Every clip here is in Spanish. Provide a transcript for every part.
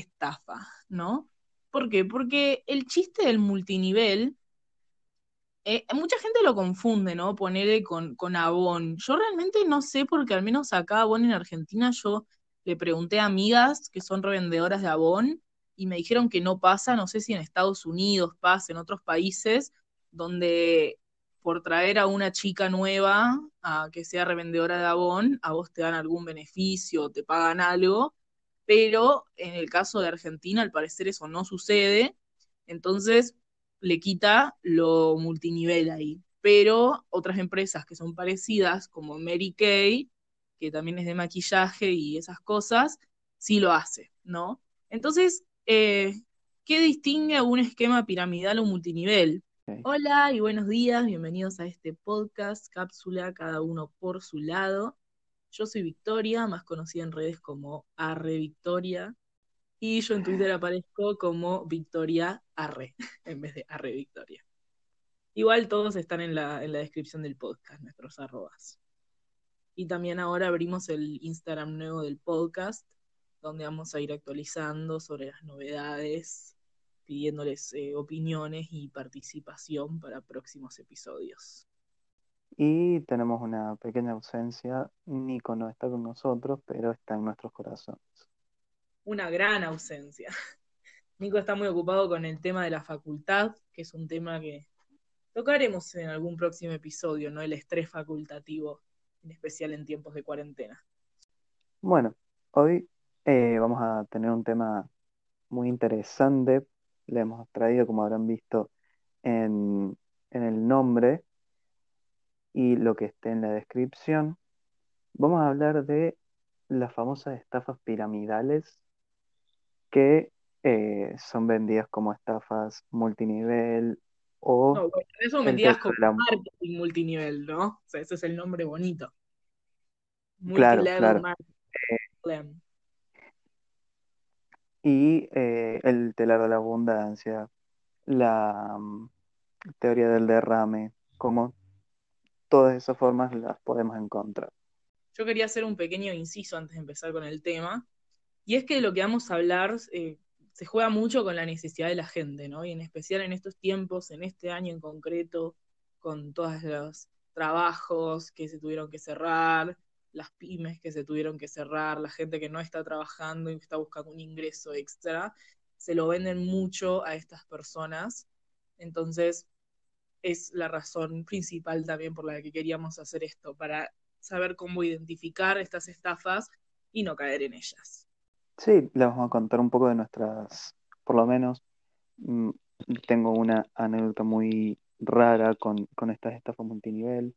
estafa, ¿no? ¿Por qué? Porque el chiste del multinivel, eh, mucha gente lo confunde, ¿no? Ponerle con, con Avon. Yo realmente no sé, porque al menos acá Avon en Argentina, yo le pregunté a amigas que son revendedoras de Avon y me dijeron que no pasa, no sé si en Estados Unidos pasa, en otros países, donde por traer a una chica nueva a que sea revendedora de Avon, a vos te dan algún beneficio, te pagan algo, pero en el caso de Argentina al parecer eso no sucede, entonces le quita lo multinivel ahí. Pero otras empresas que son parecidas, como Mary Kay, que también es de maquillaje y esas cosas, sí lo hace, ¿no? Entonces, eh, ¿qué distingue un esquema piramidal o multinivel? Hola y buenos días, bienvenidos a este podcast, cápsula, cada uno por su lado. Yo soy Victoria, más conocida en redes como Arre Victoria, y yo en Twitter aparezco como Victoria Arre, en vez de Arre Victoria. Igual todos están en la, en la descripción del podcast, nuestros arrobas. Y también ahora abrimos el Instagram nuevo del podcast, donde vamos a ir actualizando sobre las novedades, pidiéndoles eh, opiniones y participación para próximos episodios. Y tenemos una pequeña ausencia. Nico no está con nosotros, pero está en nuestros corazones. Una gran ausencia. Nico está muy ocupado con el tema de la facultad, que es un tema que tocaremos en algún próximo episodio, ¿no? El estrés facultativo, en especial en tiempos de cuarentena. Bueno, hoy eh, vamos a tener un tema muy interesante le hemos traído, como habrán visto en, el nombre y lo que esté en la descripción. Vamos a hablar de las famosas estafas piramidales que eh, son vendidas como estafas multinivel o... No, eso vendidas como marketing multinivel, ¿no? O sea, ese es el nombre bonito. Claro, claro. Marketing y eh, el telar de la abundancia, la mm, teoría del derrame, como todas esas formas las podemos encontrar. Yo quería hacer un pequeño inciso antes de empezar con el tema, y es que lo que vamos a hablar eh, se juega mucho con la necesidad de la gente, ¿no? Y en especial en estos tiempos, en este año en concreto, con todos los trabajos que se tuvieron que cerrar, las pymes que se tuvieron que cerrar, la gente que no está trabajando y está buscando un ingreso extra, se lo venden mucho a estas personas. Entonces, es la razón principal también por la que queríamos hacer esto, para saber cómo identificar estas estafas y no caer en ellas. Sí, les vamos a contar un poco de nuestras, por lo menos, mm, tengo una anécdota muy rara con, con estas estafas multinivel.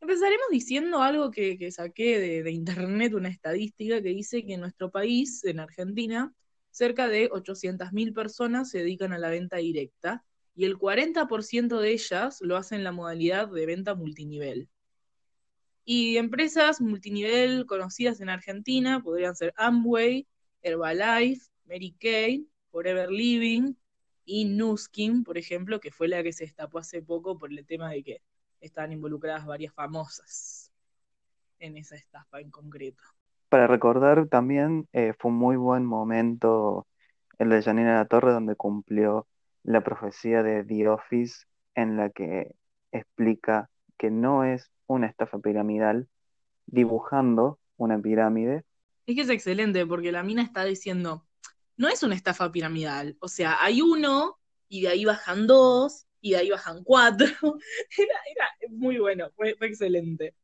Empezaremos diciendo algo que, saqué de, internet, una estadística que dice que en nuestro país, en Argentina, cerca de 800.000 personas se dedican a la venta directa y el 40% de ellas lo hacen en la modalidad de venta multinivel. Y empresas multinivel conocidas en Argentina podrían ser Amway, Herbalife, Mary Kay, Forever Living y Nuskin, por ejemplo, que fue la que se destapó hace poco por el tema de que estaban involucradas varias famosas en esa estafa en concreto. Para recordar también, eh, fue un muy buen momento el de Janina La Torre, donde cumplió la profecía de The Office, en la que explica que no es una estafa piramidal, dibujando una pirámide. Es que es excelente, porque la mina está diciendo, no es una estafa piramidal, o sea, hay uno y de ahí bajan dos y de ahí bajan cuatro. Era, muy bueno, fue, excelente.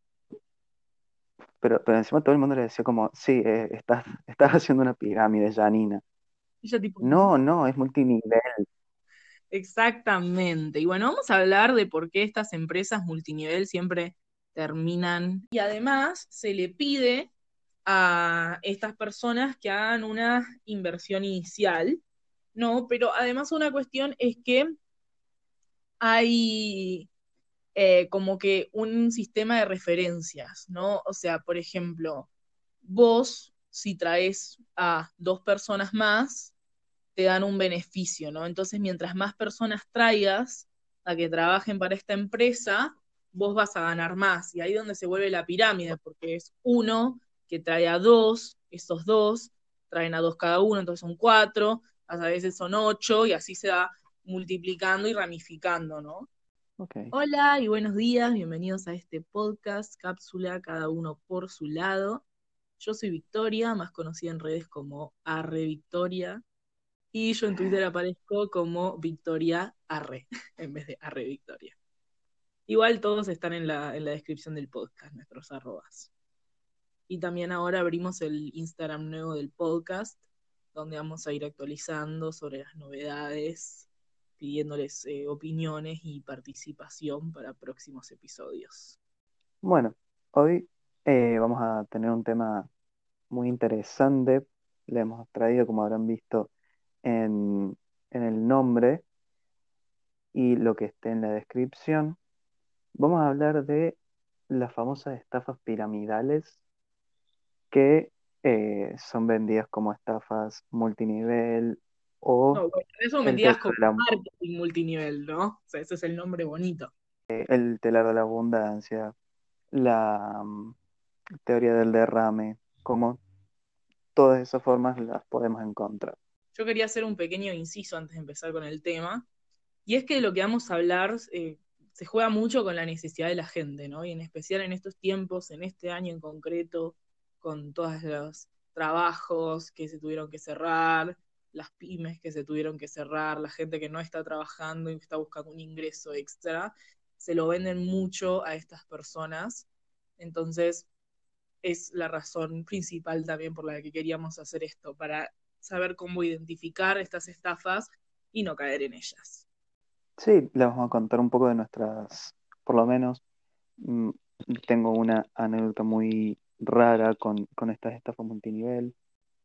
Pero, pero encima todo el mundo le decía como, sí, eh, estás, estás haciendo una pirámide, Janina. no, no, es multinivel. Exactamente. Y bueno, vamos a hablar de por qué estas empresas multinivel siempre terminan. Y además se le pide a estas personas que hagan una inversión inicial, ¿no? Pero además una cuestión es que hay eh, como que un sistema de referencias, ¿no? O sea, por ejemplo, vos, si traes a dos personas más, te dan un beneficio, ¿no? Entonces, mientras más personas traigas a que trabajen para esta empresa, vos vas a ganar más. Y ahí es donde se vuelve la pirámide, porque es uno que trae a dos, esos dos traen a dos cada uno, entonces son cuatro, a veces son ocho, y así se va multiplicando y ramificando, ¿no? Hola y buenos días, bienvenidos a este podcast, cápsula, cada uno por su lado. Yo soy Victoria, más conocida en redes como Arre Victoria, y yo en Twitter aparezco como Victoria Arre, en vez de Arre Victoria. Igual todos están en la, en la descripción del podcast, nuestros arrobas. Y también ahora abrimos el Instagram nuevo del podcast, donde vamos a ir actualizando sobre las novedades, pidiéndoles eh, opiniones y participación para próximos episodios. Bueno, hoy eh, vamos a tener un tema muy interesante. Le hemos traído, como habrán visto, en, en el nombre y lo que esté en la descripción. Vamos a hablar de las famosas estafas piramidales que eh, son vendidas como estafas multinivel o No, bueno, eso mentiras telar como la, marketing multinivel, ¿no? O sea, ese es el nombre bonito. el telar de la abundancia, la mm, teoría del derrame, como todas esas formas las podemos encontrar. Yo quería hacer un pequeño inciso antes de empezar con el tema, y es que lo que vamos a hablar eh, se juega mucho con la necesidad de la gente, ¿no? Y en especial en estos tiempos, en este año en concreto, con todos los trabajos que se tuvieron que cerrar, las pymes que se tuvieron que cerrar, la gente que no está trabajando y está buscando un ingreso extra, se lo venden mucho a estas personas. Entonces, es la razón principal también por la que queríamos hacer esto, para saber cómo identificar estas estafas y no caer en ellas. Sí, les vamos a contar un poco de nuestras, por lo menos, mm, tengo una anécdota muy rara con, con estas estafas multinivel.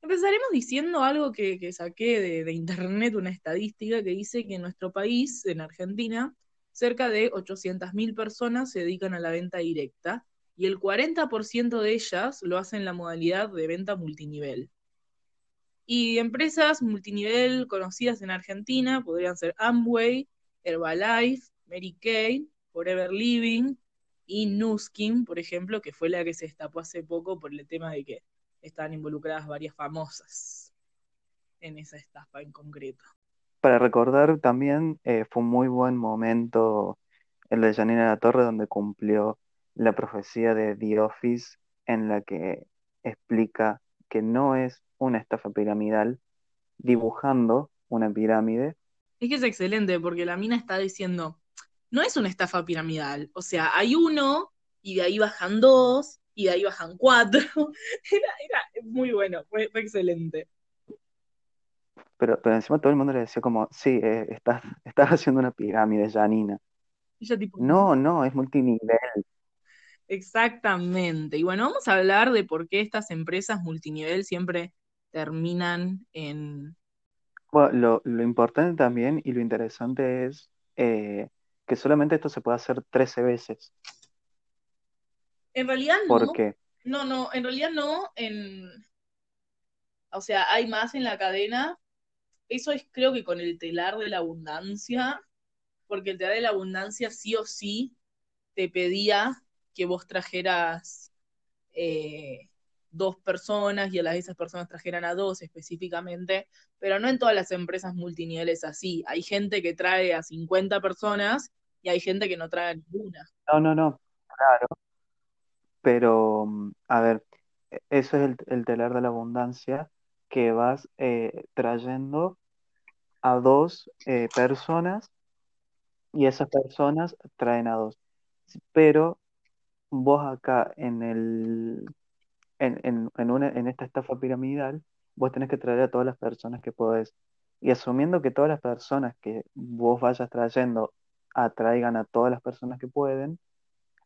Empezaremos diciendo algo que, que saqué de, de internet, una estadística que dice que en nuestro país, en Argentina, cerca de 800.000 personas se dedican a la venta directa y el 40% de ellas lo hacen en la modalidad de venta multinivel. Y empresas multinivel conocidas en Argentina podrían ser Amway, Herbalife, Mary Kay, Forever Living y Nuskin, por ejemplo, que fue la que se destapó hace poco por el tema de que estaban involucradas varias famosas en esa estafa en concreto. Para recordar también, eh, fue un muy buen momento el de Janina La Torre, donde cumplió la profecía de The Office, en la que explica que no es una estafa piramidal, dibujando una pirámide. Es que es excelente porque la mina está diciendo, no es una estafa piramidal, o sea, hay uno y de ahí bajan dos y de ahí bajan cuatro. Era, era muy bueno, fue, fue excelente. Pero, pero encima todo el mundo le decía como, sí, eh, estás, estás haciendo una pirámide, Janina. Ella tipo, No, no, es multinivel. Exactamente. Y bueno, vamos a hablar de por qué estas empresas multinivel siempre terminan en... Bueno, lo, lo importante también y lo interesante es eh, que solamente esto se puede hacer 13 veces. En realidad no, ¿Por qué? no, no, en realidad no, en... O sea, hay más en la cadena. Eso es creo que con el telar de la abundancia, porque el telar de la abundancia sí o sí te pedía que vos trajeras eh, dos personas y a las de esas personas trajeran a dos específicamente, pero no en todas las empresas multiniveles así. Hay gente que trae a 50 personas y hay gente que no trae a ninguna. No, no, no, claro. Pero, mm, a ver, e- eso es el, el telar de la abundancia que vas eh, trayendo a dos eh, personas y esas personas traen a dos. Pero vos acá en el, en, en, en una, en esta estafa piramidal, vos tenés que traer a todas las personas que podés. Y asumiendo que todas las personas que vos vayas trayendo atraigan a todas las personas que pueden,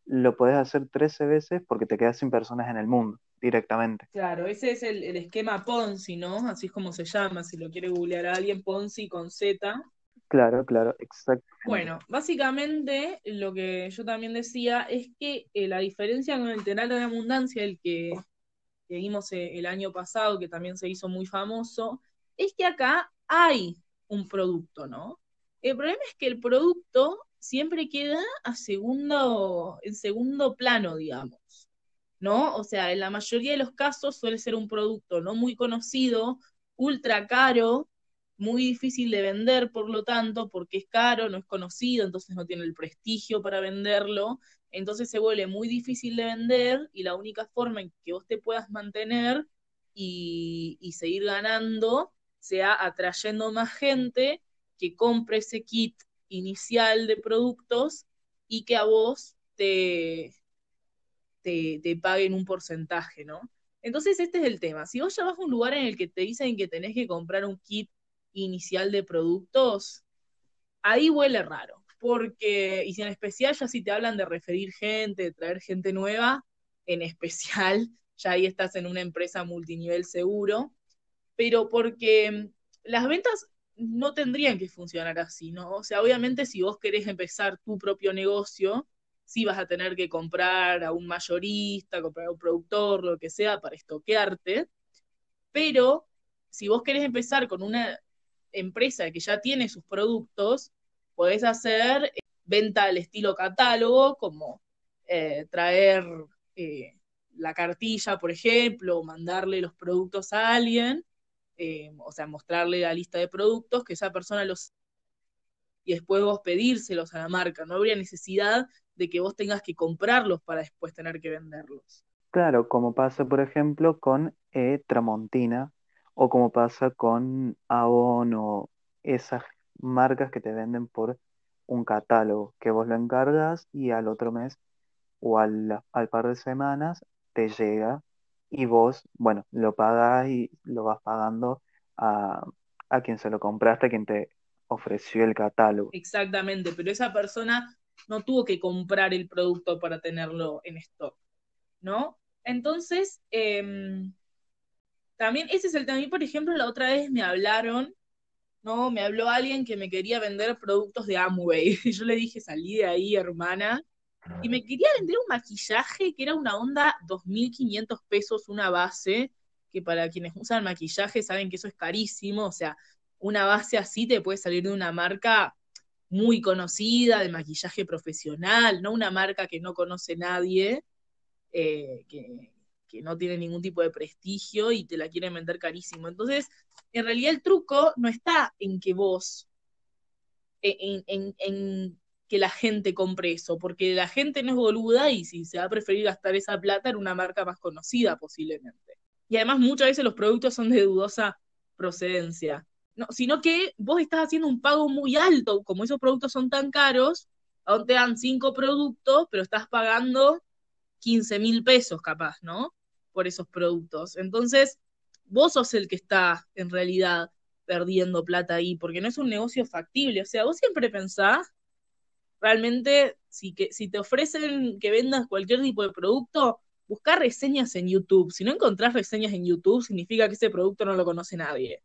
lo podés hacer 13 veces porque te quedas sin personas en el mundo directamente. Claro, ese es el, el esquema Ponzi, ¿no? Así es como se llama, si lo quiere googlear a alguien, Ponzi con Z. Claro, claro, exactamente. Bueno, básicamente lo que yo también decía es que eh, la diferencia con el telar de abundancia, el que, que vimos eh, el año pasado, que también se hizo muy famoso, es que acá hay un producto, ¿no? El problema es que el producto siempre queda a segundo, en segundo plano, digamos. ¿no? O sea, en la mayoría de los casos suele ser un producto no muy conocido, ultra caro, muy difícil de vender, por lo tanto, porque es caro, no es conocido, entonces no tiene el prestigio para venderlo, entonces se vuelve muy difícil de vender y la única forma en que vos te puedas mantener y, seguir ganando sea atrayendo más gente que compre ese kit inicial de productos y que a vos te, te, te, paguen un porcentaje, ¿no? Entonces este es el tema. Si vos ya vas a un lugar en el que te dicen que tenés que comprar un kit inicial de productos, ahí huele raro. Porque, y si en especial ya si te hablan de referir gente, de traer gente nueva, en especial, ya ahí estás en una empresa multinivel seguro, pero porque las ventas no tendrían que funcionar así, ¿no? O sea, obviamente si vos querés empezar tu propio negocio, sí vas a tener que comprar a un mayorista, comprar a un productor, lo que sea, para estoquearte, pero si vos querés empezar con una empresa que ya tiene sus productos, podés hacer eh, venta al estilo catálogo, como eh, traer eh, la cartilla, por ejemplo, o mandarle los productos a alguien, o sea, mostrarle la lista de productos, que esa persona los y después vos pedírselos a la marca. No habría necesidad de que vos tengas que comprarlos para después tener que venderlos. Claro, como pasa, por ejemplo, con Tramontina o como pasa con Avon o esas marcas que te venden por un catálogo, que vos lo encargas y al otro mes o al, al par de semanas te llega y vos, bueno, lo pagas y lo vas pagando a, a quien se lo compraste, a quien te ofreció el catálogo. Exactamente, pero esa persona no tuvo que comprar el producto para tenerlo en stock, ¿no? Entonces, eh, también ese es el tema. A mí, por ejemplo, la otra vez me hablaron, ¿no? Me habló alguien que me quería vender productos de Amway. Y yo le dije, salí de ahí, hermana. Y me quería vender un maquillaje que era una onda 2.500 pesos una base, que para quienes usan maquillaje saben que eso es carísimo. O sea, una base así te puede salir de una marca muy conocida, de maquillaje profesional, no una marca que no conoce nadie, eh, que, que no tiene ningún tipo de prestigio y te la quieren vender carísimo. Entonces, en realidad el truco no está en que vos, en, en, que la gente compre eso, porque la gente no es boluda y si se va a preferir gastar esa plata en una marca más conocida posiblemente. Y además muchas veces los productos son de dudosa procedencia. No, sino que vos estás haciendo un pago muy alto, como esos productos son tan caros, aún te dan cinco productos, pero estás pagando 15 mil pesos capaz, ¿no? Por esos productos. Entonces, vos sos el que está en realidad perdiendo plata ahí, porque no es un negocio factible. O sea, vos siempre pensás, realmente, si, que, si te ofrecen que vendas cualquier tipo de producto, buscar reseñas en YouTube. Si no encontrás reseñas en YouTube, significa que ese producto no lo conoce nadie.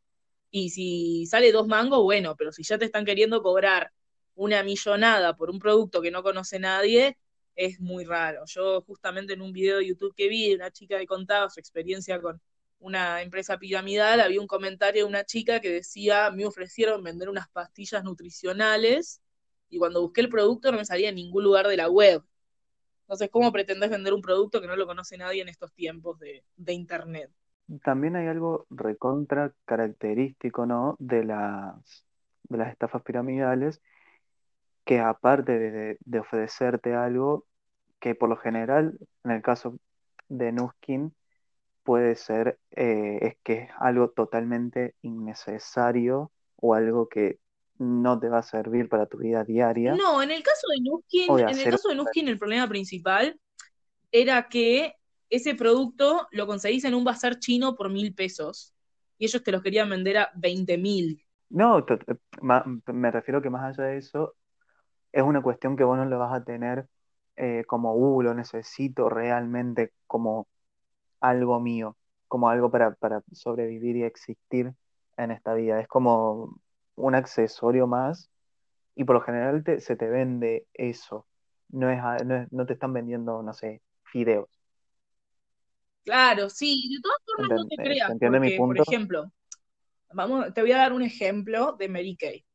Y si sale dos mangos, bueno, pero si ya te están queriendo cobrar una millonada por un producto que no conoce nadie, es muy raro. Yo justamente en un video de YouTube que vi una chica que contaba su experiencia con una empresa piramidal, había un comentario de una chica que decía, me ofrecieron vender unas pastillas nutricionales y cuando busqué el producto no me salía en ningún lugar de la web. Entonces, ¿cómo pretendés vender un producto que no lo conoce nadie en estos tiempos de, de Internet? También hay algo recontra característico, ¿no? De las, de las estafas piramidales, que aparte de, de, ofrecerte algo, que por lo general, en el caso de Nuskin, puede ser eh, es que es algo totalmente innecesario o algo que no te va a servir para tu vida diaria. No, en el caso de Nuskin, en el caso de Nuskin, el problema principal era que ese producto lo conseguís en un bazar chino por mil pesos y ellos te los querían vender a 20 mil. No, me refiero que más allá de eso, es una cuestión que vos no lo vas a tener eh, como, uh, lo necesito realmente como algo mío, como algo para, para sobrevivir y existir en esta vida. Es como un accesorio más y por lo general te, se te vende eso. No, es, no, es, no te están vendiendo, no sé, fideos. Claro, sí, de todas formas no te creas, porque, por ejemplo, vamos, te voy a dar un ejemplo de Mary Kay.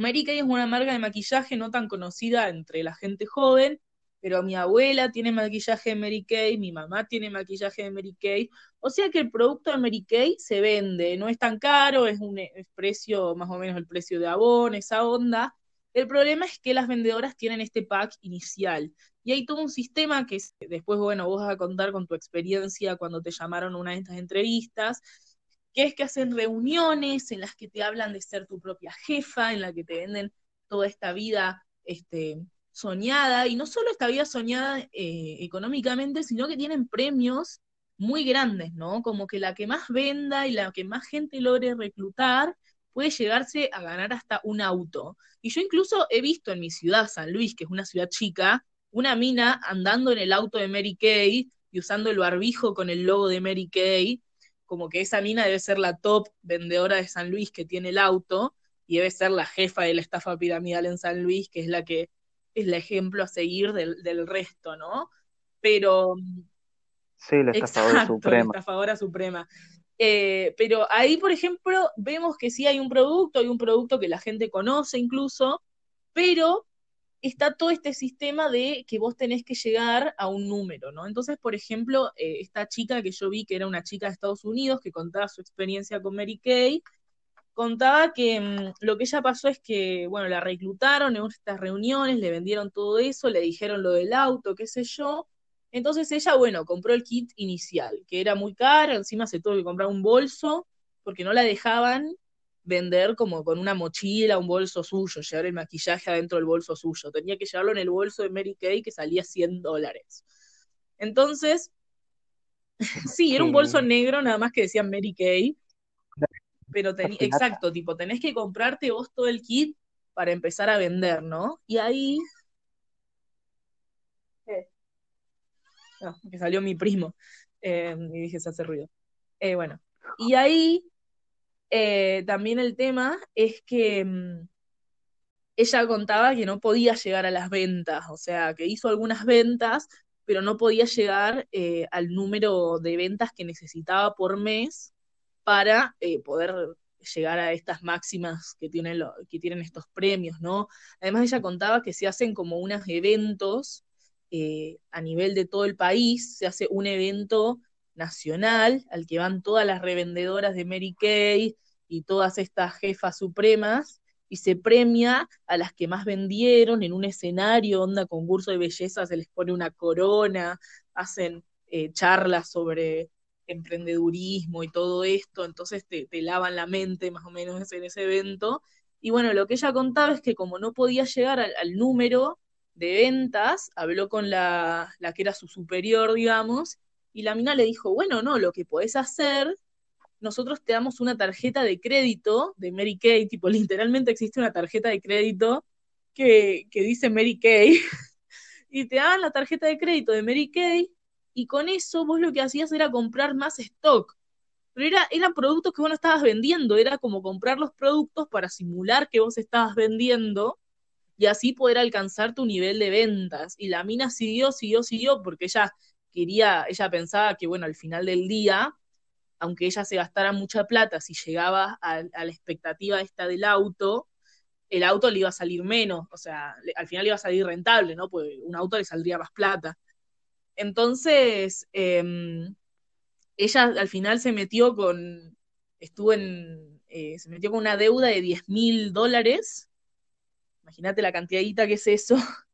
Mary Kay es una marca de maquillaje no tan conocida entre la gente joven, pero mi abuela tiene maquillaje de Mary Kay, mi mamá tiene maquillaje de Mary Kay, o sea que el producto de Mary Kay se vende, no es tan caro, es un precio más o menos el precio de Avon, esa onda. El problema es que las vendedoras tienen este pack inicial y hay todo un sistema que después, bueno, vos vas a contar con tu experiencia cuando te llamaron a una de estas entrevistas, que es que hacen reuniones en las que te hablan de ser tu propia jefa, en la que te venden toda esta vida este, soñada, y no solo esta vida soñada eh, económicamente, sino que tienen premios muy grandes, ¿no? Como que la que más venda y la que más gente logre reclutar puede llegarse a ganar hasta un auto. Y yo incluso he visto en mi ciudad, San Luis, que es una ciudad chica, una mina andando en el auto de Mary Kay y usando el barbijo con el logo de Mary Kay, como que esa mina debe ser la top vendedora de San Luis que tiene el auto y debe ser la jefa de la estafa piramidal en San Luis, que es la que es el ejemplo a seguir del, resto, ¿no? Pero... Sí, la estafadora suprema. La estafadora suprema. Eh, pero ahí, por ejemplo, vemos que sí hay un producto, hay un producto que la gente conoce incluso, pero está todo este sistema de que vos tenés que llegar a un número, ¿no? Entonces, por ejemplo, eh, esta chica que yo vi, que era una chica de Estados Unidos, que contaba su experiencia con Mary Kay, contaba que mm, lo que ella pasó es que, bueno, la reclutaron en estas reuniones, le vendieron todo eso, le dijeron lo del auto, qué sé yo. Entonces ella, bueno, compró el kit inicial, que era muy caro, encima se tuvo que comprar un bolso, porque no la dejaban vender como con una mochila, un bolso suyo, llevar el maquillaje adentro del bolso suyo. Tenía que llevarlo en el bolso de Mary Kay que salía 100 dólares. Entonces, sí, era un bolso negro nada más que decía Mary Kay. Pero tenía, exacto, tipo, tenés que comprarte vos todo el kit para empezar a vender, ¿no? Y ahí... No, que salió mi primo. Eh, y dije, se hace ruido. Eh, bueno, y ahí eh, también el tema es que mm, ella contaba que no podía llegar a las ventas, o sea, que hizo algunas ventas, pero no podía llegar eh, al número de ventas que necesitaba por mes para eh, poder llegar a estas máximas que tienen, que tienen estos premios, ¿no? Además ella contaba que se hacen como unos eventos a nivel de todo el país, se hace un evento nacional al que van todas las revendedoras de Mary Kay y todas estas jefas supremas y se premia a las que más vendieron en un escenario, onda concurso de belleza, se les pone una corona, hacen eh, charlas sobre emprendedurismo y todo esto, entonces te, lavan la mente más o menos en ese evento. Y bueno, lo que ella contaba es que como no podía llegar al, al número de ventas, habló con la, la que era su superior, digamos, y la mina le dijo, bueno, no, lo que podés hacer, nosotros te damos una tarjeta de crédito de Mary Kay, tipo, literalmente existe una tarjeta de crédito que, dice Mary Kay, y te daban la tarjeta de crédito de Mary Kay, y con eso vos lo que hacías era comprar más stock. Pero era, eran productos que vos no estabas vendiendo, era como comprar los productos para simular que vos estabas vendiendo y así poder alcanzar tu nivel de ventas. Y la mina siguió, siguió, siguió, porque ella quería, ella pensaba que, bueno, al final del día, aunque ella se gastara mucha plata, si llegaba a, la expectativa esta del auto, el auto le iba a salir menos, o sea, al final le iba a salir rentable, ¿no? Pues un auto le saldría más plata. Entonces, em, ella al final se metió con, estuvo en, eh, se metió con una deuda de 10 mil dólares. Imagínate la cantidadita que es eso.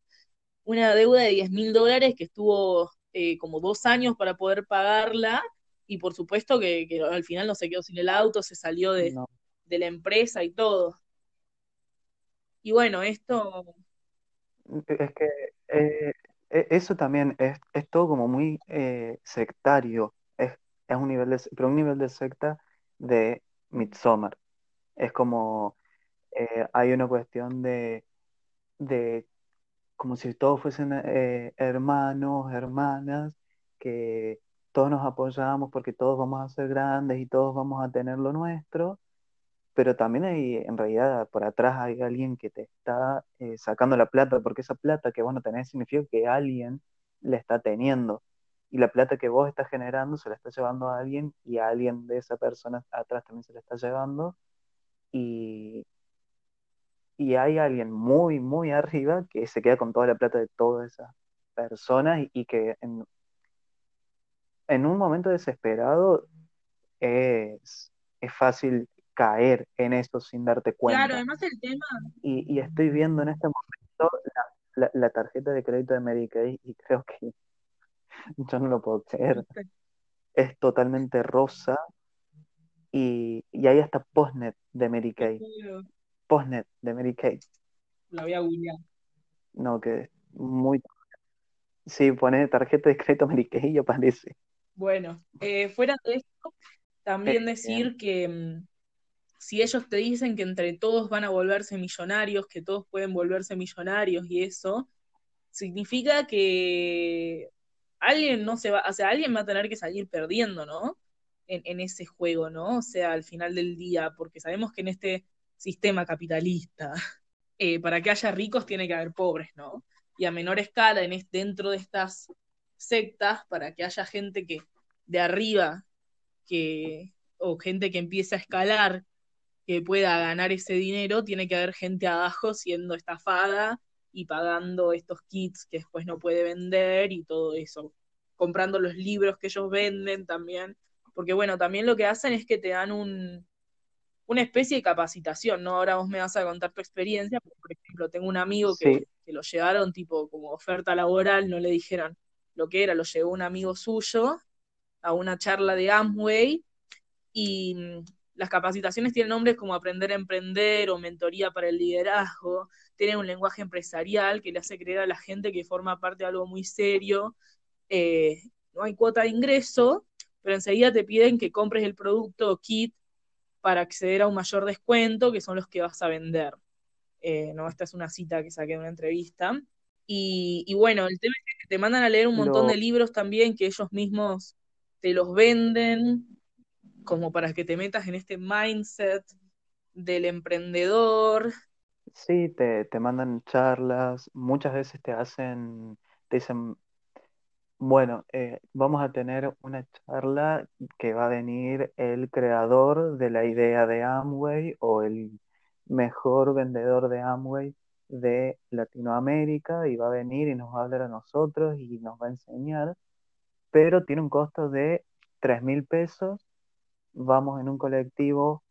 Una deuda de 10 mil dólares que estuvo eh, como dos años para poder pagarla y por supuesto que, al final no se quedó sin el auto, se salió de, la empresa y todo. Y bueno, esto... Es que eh, e, eso también es, todo como muy eh, sectario, es, es, un nivel de, pero un nivel de secta de Midsommar. Es como hay una cuestión de, de como si todos fuesen eh, hermanos, hermanas, que todos nos apoyamos porque todos vamos a ser grandes y todos vamos a tener lo nuestro, pero también hay, en realidad, por atrás hay alguien que te está eh, sacando la plata, porque esa plata que vos no tenés significa que alguien la está teniendo. Y la plata que vos estás generando se la está llevando a alguien y a alguien de esa persona atrás también se la está llevando. Y, y hay alguien muy, muy arriba que se queda con toda la plata de toda esa, personas y, y que en, en un momento desesperado es, es fácil caer en esto sin darte cuenta. Claro, además el tema, Y, y estoy viendo en este momento la, la- la tarjeta de crédito de Kay y creo que yo no lo puedo creer. Es totalmente rosa y, y hay hasta postnet de Mary Kay. Postnet de Mary Kay. la voy a googlear. No, que es muy... Sí, pone tarjeta de crédito Mary Kay y aparece. Bueno, eh, fuera de esto, también decir que mm, si ellos te dicen que entre todos van a volverse millonarios, que todos pueden volverse millonarios y eso, significa que alguien no se va, o sea, alguien va a tener que salir perdiendo, ¿no? En, en ese juego, ¿no? O sea, al final del día, porque sabemos que en este sistema capitalista, eh, para que haya ricos tiene que haber pobres, ¿no? Y a menor escala, en es- dentro de estas sectas, para que haya gente que de arriba, que, o gente que empiece a escalar, que pueda ganar ese dinero, tiene que haber gente abajo siendo estafada y pagando estos kits que después no puede vender y todo eso, comprando los libros que ellos venden también, porque bueno, también lo que hacen es que te dan un, una especie de capacitación, ¿no? Ahora vos me vas a contar tu experiencia, porque, por ejemplo, tengo un amigo que, Sí, que lo llevaron tipo como oferta laboral, no le dijeron lo que era, lo llevó un amigo suyo a una charla de Amway y mm, las capacitaciones tienen nombres como aprender a emprender o mentoría para el liderazgo, tienen un lenguaje empresarial que le hace creer a la gente que forma parte de algo muy serio, eh, no hay cuota de ingreso, pero enseguida te piden que compres el producto o kit para acceder a un mayor descuento, que son los que vas a vender. Eh, no, esta es una cita que saqué de una entrevista. Y, y bueno, el tema es que te mandan a leer un montón de libros también que ellos mismos te los venden como para que te metas en este mindset del emprendedor. sí, te, te mandan charlas, muchas veces te hacen, te dicen, Bueno, eh, vamos a tener una charla que va a venir el creador de la idea de Amway o el mejor vendedor de Amway de Latinoamérica y va a venir y nos va a hablar a nosotros y nos va a enseñar, pero tiene un costo de tres mil pesos. Vamos en un colectivo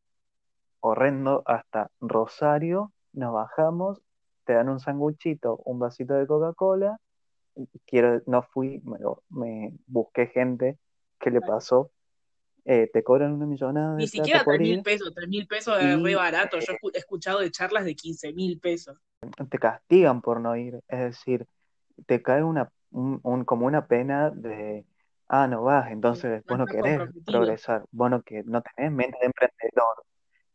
horrendo hasta Rosario, nos bajamos, te dan un sanguchito, un vasito de Coca-Cola quiero, no fui, me, busqué gente que le pasó, eh, te cobran una millonada Ni de siquiera plata por 3 mil pesos, 3 mil pesos es re barato. Yo he escuchado de charlas de 15 mil pesos. te castigan por no ir, es decir, te cae una, un, un- como una pena de, ah, no vas, entonces No vos no querés progresar, vos no, que, no tenés mente de emprendedor,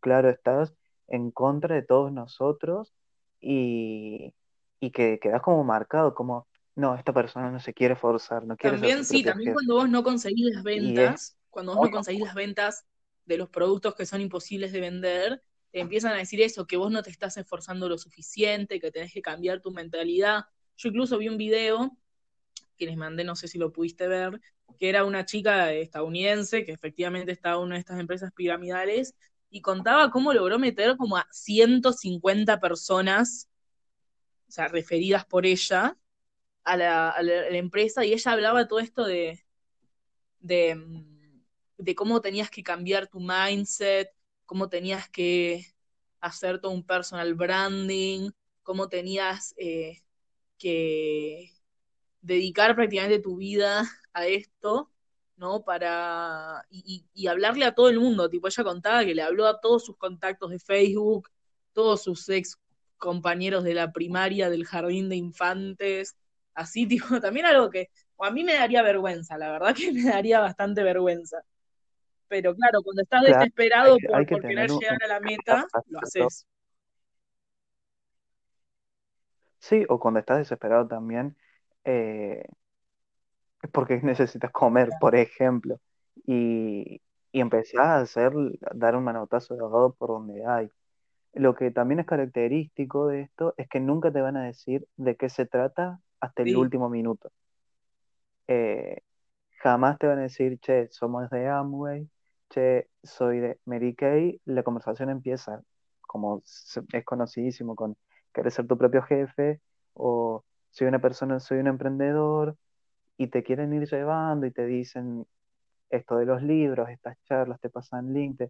claro, estás en contra de todos nosotros y, y que quedás como marcado, como, no, esta persona no se quiere forzar, no quiere También sí, también cuando vos no conseguís las ventas, cuando vos no conseguís las ventas de los productos que son imposibles de vender, te empiezan a decir eso, que vos no te estás esforzando lo suficiente, que tenés que cambiar tu mentalidad. Yo incluso vi un video que les mandé, no sé si lo pudiste ver, que era una chica estadounidense que efectivamente estaba en una de estas empresas piramidales y contaba cómo logró meter como a 150 personas, o sea, referidas por ella, a la, a la- empresa y ella hablaba todo esto de, de, mm, de cómo tenías que cambiar tu mindset, cómo tenías que hacer todo un personal branding, cómo tenías eh, que dedicar prácticamente tu vida a esto, ¿no? Para, y- y hablarle a todo el mundo, tipo, ella contaba que le habló a todos sus contactos de Facebook, todos sus ex compañeros de la primaria, del jardín de infantes, así, tipo, también algo que a mí me daría vergüenza, la verdad que me daría bastante vergüenza. Pero claro, cuando estás Claro, desesperado por, hay que por querer un, llegar a la meta, lo haces. Sí, o cuando estás desesperado también, eh, es porque necesitas comer, por ejemplo, y, y empezás a hacer, a dar un manotazo de ahogado por donde hay. Lo que también es característico de esto es que nunca te van a decir de qué se trata hasta el Sí, último minuto. Eh, jamás te van a decir, che, somos de Amway, che, soy de Mary Kay. La conversación empieza, como es conocidísimo, con querer ser tu propio jefe o soy una persona, soy un emprendedor, y te quieren ir llevando y te dicen esto de los libros, estas charlas, te pasan link,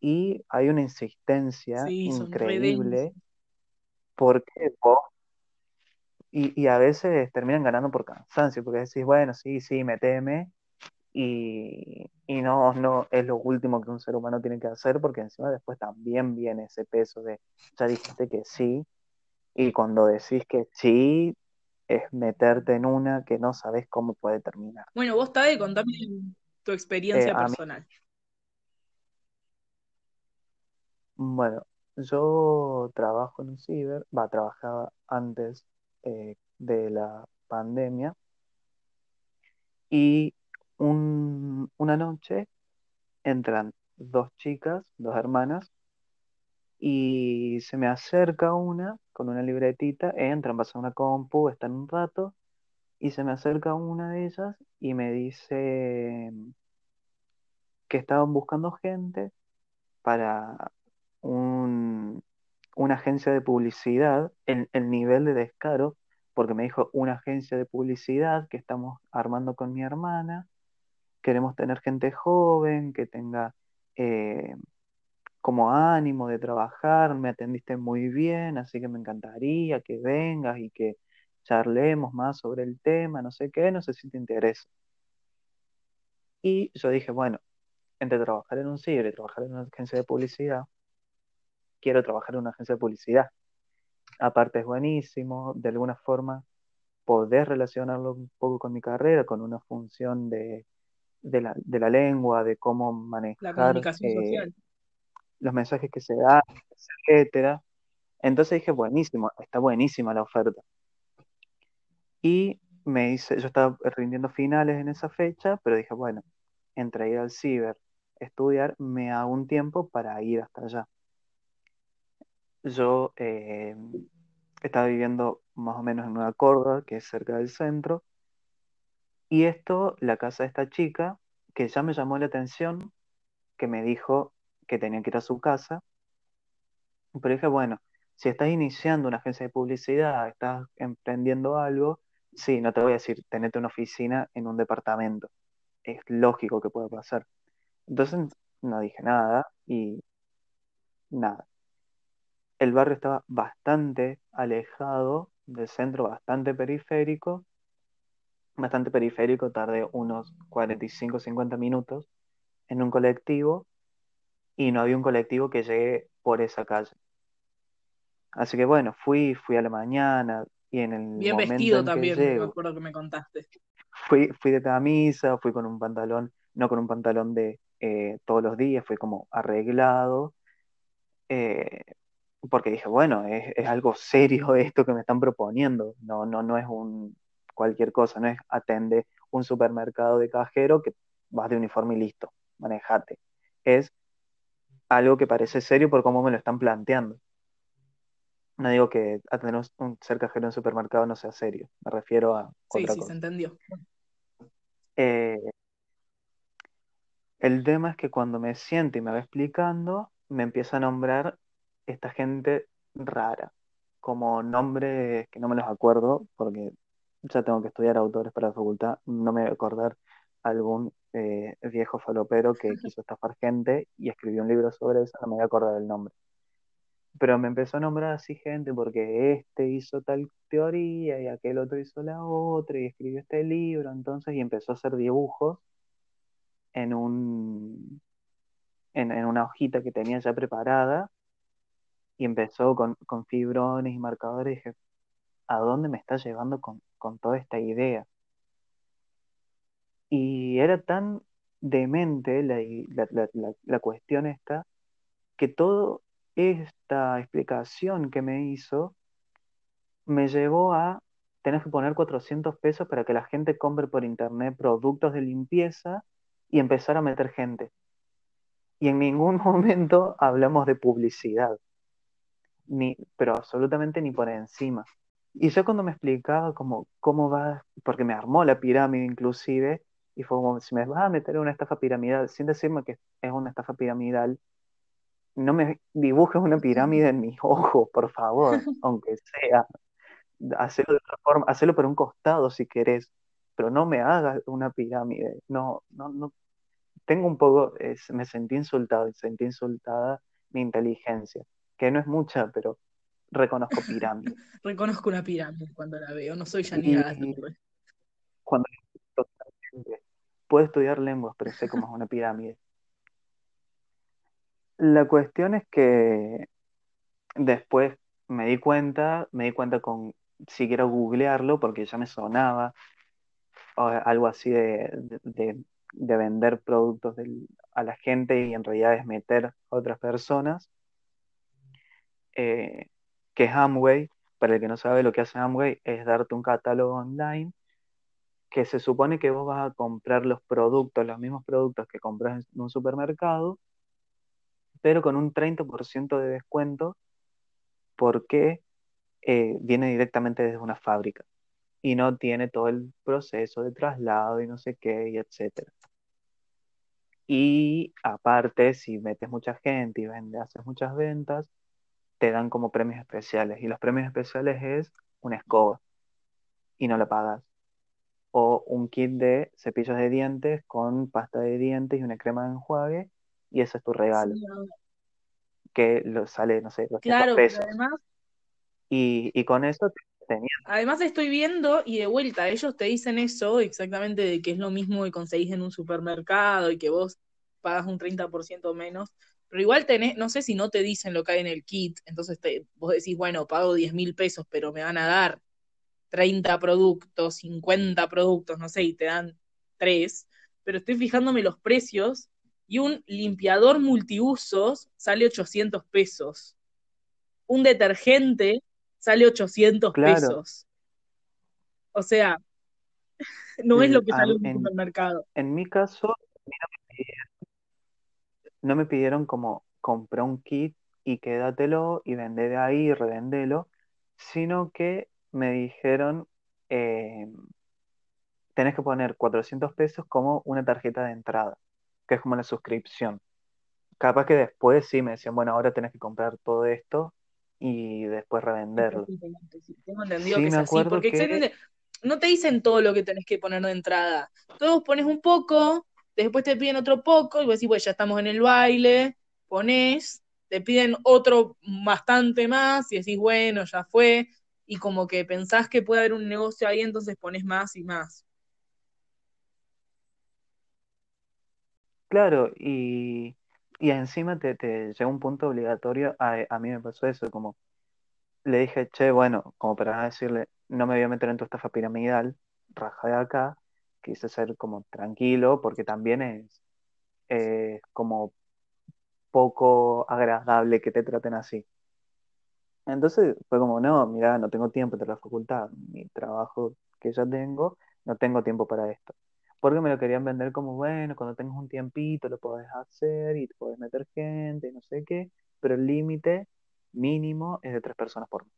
y hay una insistencia Sí, increíble porque vos, y, y a veces terminan ganando por cansancio, porque decís, bueno, sí, sí, meteme, y, y no, no es lo último que un ser humano tiene que hacer, porque encima después también viene ese peso de, ya dijiste que sí, y cuando decís que sí, es meterte en una que no sabes cómo puede terminar. Bueno, vos, Tade, contame tu experiencia Eh, a mí- personal. Bueno, yo trabajo en un ciber, va, trabajaba antes eh, de la pandemia. Y un- una noche entran dos chicas, dos hermanas, y se me acerca una con una libretita, entran, pasan una compu, están un rato, y se me acerca una de ellas y me dice que estaban buscando gente para una agencia de publicidad, el, el nivel de descaro, porque me dijo una agencia de publicidad que estamos armando con mi hermana, queremos tener gente joven, que tenga eh, como ánimo de trabajar, me atendiste muy bien, así que me encantaría que vengas y que charlemos más sobre el tema, no sé qué, no sé si te interesa. Y yo dije, bueno, entre trabajar en un ciber y trabajar en una agencia de publicidad, quiero trabajar en una agencia de publicidad. Aparte es buenísimo, de alguna forma podés relacionarlo un poco con mi carrera, con una función de, de la, de la lengua, de cómo La manejar comunicación eh, social. los mensajes que se dan, etcétera. Entonces dije, buenísimo, está buenísima la oferta. Y me hice, yo estaba rindiendo finales en esa fecha, pero dije, bueno, entre ir al ciber, estudiar, me hago un tiempo para ir hasta allá. Yo eh, estaba viviendo más o menos en Nueva Córdoba, que es cerca del centro, y esto, la casa de esta chica, que ya me llamó la atención, que me dijo que tenía que ir a su casa, pero dije, bueno, si estás iniciando una agencia de publicidad, estás emprendiendo algo, sí, no te voy a decir, tenete una oficina en un departamento, es lógico que pueda pasar. Entonces no dije nada y nada. El barrio estaba bastante alejado del centro, bastante periférico, bastante periférico, tardé unos 45, 50 minutos en un colectivo y no había un colectivo que llegue por esa calle. Así que bueno, fui, fui a la mañana y en el Bien momento vestido en que también, me llego, acuerdo que me contaste. fui, fui de camisa, fui con un pantalón, no con un pantalón de eh, todos los días, fui como arreglado, eh, porque dije, bueno, es, es algo serio esto que me están proponiendo, no, no, no es un cualquier cosa, no es atende un supermercado de cajero que vas de uniforme y listo, manejate. Es algo que parece serio por cómo me lo están planteando. No digo que atender un, ser cajero en un supermercado no sea serio, me refiero a Sí, otra sí, se entendió. Eh, el tema es que cuando me siento y me va explicando, me empieza a nombrar esta gente rara, como nombres que no me los acuerdo, porque ya tengo que estudiar autores para la facultad, no me voy a acordar algún eh, viejo falopero que quiso estafar gente y escribió un libro sobre eso, no me voy a acordar el nombre. Pero me empezó a nombrar así gente porque este hizo tal teoría y aquel otro hizo la otra y escribió este libro, entonces, y empezó a hacer dibujos en un, en, en una hojita que tenía ya preparada y empezó con, con fibrones y marcadores dije, ¿a dónde me está llevando con, con toda esta idea? Y era tan demente la, la, la, la, la cuestión esta que toda esta explicación que me hizo me llevó a tener que poner 400 pesos para que la gente compre por internet productos de limpieza y empezar a meter gente. Y en ningún momento hablamos de publicidad, ni, pero absolutamente ni por encima. Y yo cuando me explicaba cómo, cómo va, porque me armó la pirámide inclusive, y fue como, si me vas a meter en una estafa piramidal, sin decirme que es una estafa piramidal, no me dibujes una pirámide en mis ojos, por favor, aunque sea. hacelo de otra forma, hacelo por un costado si querés, pero no me hagas una pirámide. No, no, no. Tengo un poco, me sentí insultado, sentí insultada mi inteligencia, que no es mucha, pero reconozco pirámide. reconozco una pirámide cuando la veo, no soy Janina Cuando puedo estudiar lenguas, pero sé cómo es una pirámide. La cuestión es que después me di cuenta, me di cuenta con siquiera googlearlo porque ya me sonaba algo así de, vender productos a la gente y en realidad es meter a otras personas, eh, que es. Para el que no sabe lo que hace Amway, es darte un catálogo online que se supone que vos vas a comprar los productos, los mismos productos que compras en un supermercado, pero con un 30% de descuento porque eh, viene directamente desde una fábrica y no tiene todo el proceso de traslado y no sé qué, y etcétera. Y aparte, si metes mucha gente y vende, haces muchas ventas, te dan como premios especiales. Y los premios especiales es una escoba y no la pagas. O un kit de cepillos de dientes con pasta de dientes y una crema de enjuague y ese es tu regalo. Que lo sale, no sé, 200 claro, pesos. además... Y, y con eso Además estoy viendo y de vuelta, ellos te dicen eso exactamente de que es lo mismo que conseguís en un supermercado y que vos pagas un 30% menos, pero igual tenés, no sé si no te dicen lo que hay en el kit, entonces te, vos decís, bueno, pago 10 mil pesos, pero me van a dar 30 productos, 50 productos, no sé, y te dan 3, pero estoy fijándome los precios y un limpiador multiusos sale 800 pesos. Un detergente sale 800 pesos. O sea, no es lo que sale en un supermercado. En mi caso, no me pidieron como comprar un kit y quédatelo y vende de ahí y revendelo, sino que me dijeron, eh, tenés que poner 400 pesos como una tarjeta de entrada, que es como la suscripción. Capaz que después sí me decían, bueno, ahora tenés que comprar todo esto y después revenderlo. tengo entendido que es así, porque no te dicen todo lo que tenés que poner de entrada. Todos pones un poco, después te piden otro poco, y vos decís, pues ya estamos en el baile, pones, te piden otro bastante más, y decís, bueno, ya fue, y como que pensás que puede haber un negocio ahí, entonces pones más y más. Claro, y y encima te, te llega un punto obligatorio, a, a mí me pasó eso, como le dije, che, bueno, como para decirle, no me voy a meter en tu estafa piramidal, raja de acá, quise ser como tranquilo, porque también es como poco agradable que te traten así. Entonces fue como, no, mira, no tengo tiempo de la facultad, mi trabajo que ya tengo, no tengo tiempo para esto porque me lo querían vender como, bueno, cuando tengas un tiempito lo puedes hacer y te puedes meter gente y no sé qué, pero el límite mínimo es de tres personas por mes.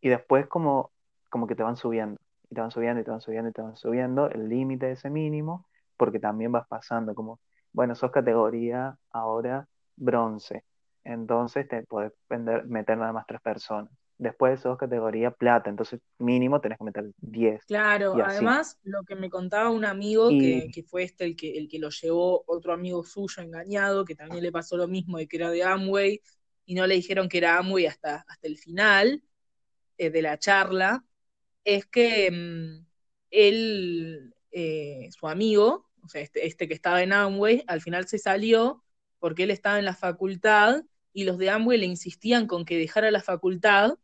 Y después como, como que te van subiendo, y te van subiendo, y te van subiendo, y te van subiendo el límite de ese mínimo, porque también vas pasando como, bueno, sos categoría ahora bronce, entonces te puedes vender, meter nada más tres personas después sos categoría plata, entonces mínimo tenés que meter 10. Claro, además lo que me contaba un amigo, que, fue este el que, el que lo llevó otro amigo suyo engañado, que también le pasó lo mismo de que era de Amway, y no le dijeron que era Amway hasta, hasta el final eh, de la charla, es que mm, él, eh, su amigo, o sea, este, este que estaba en Amway, al final se salió porque él estaba en la facultad y los de Amway le insistían con que dejara la facultad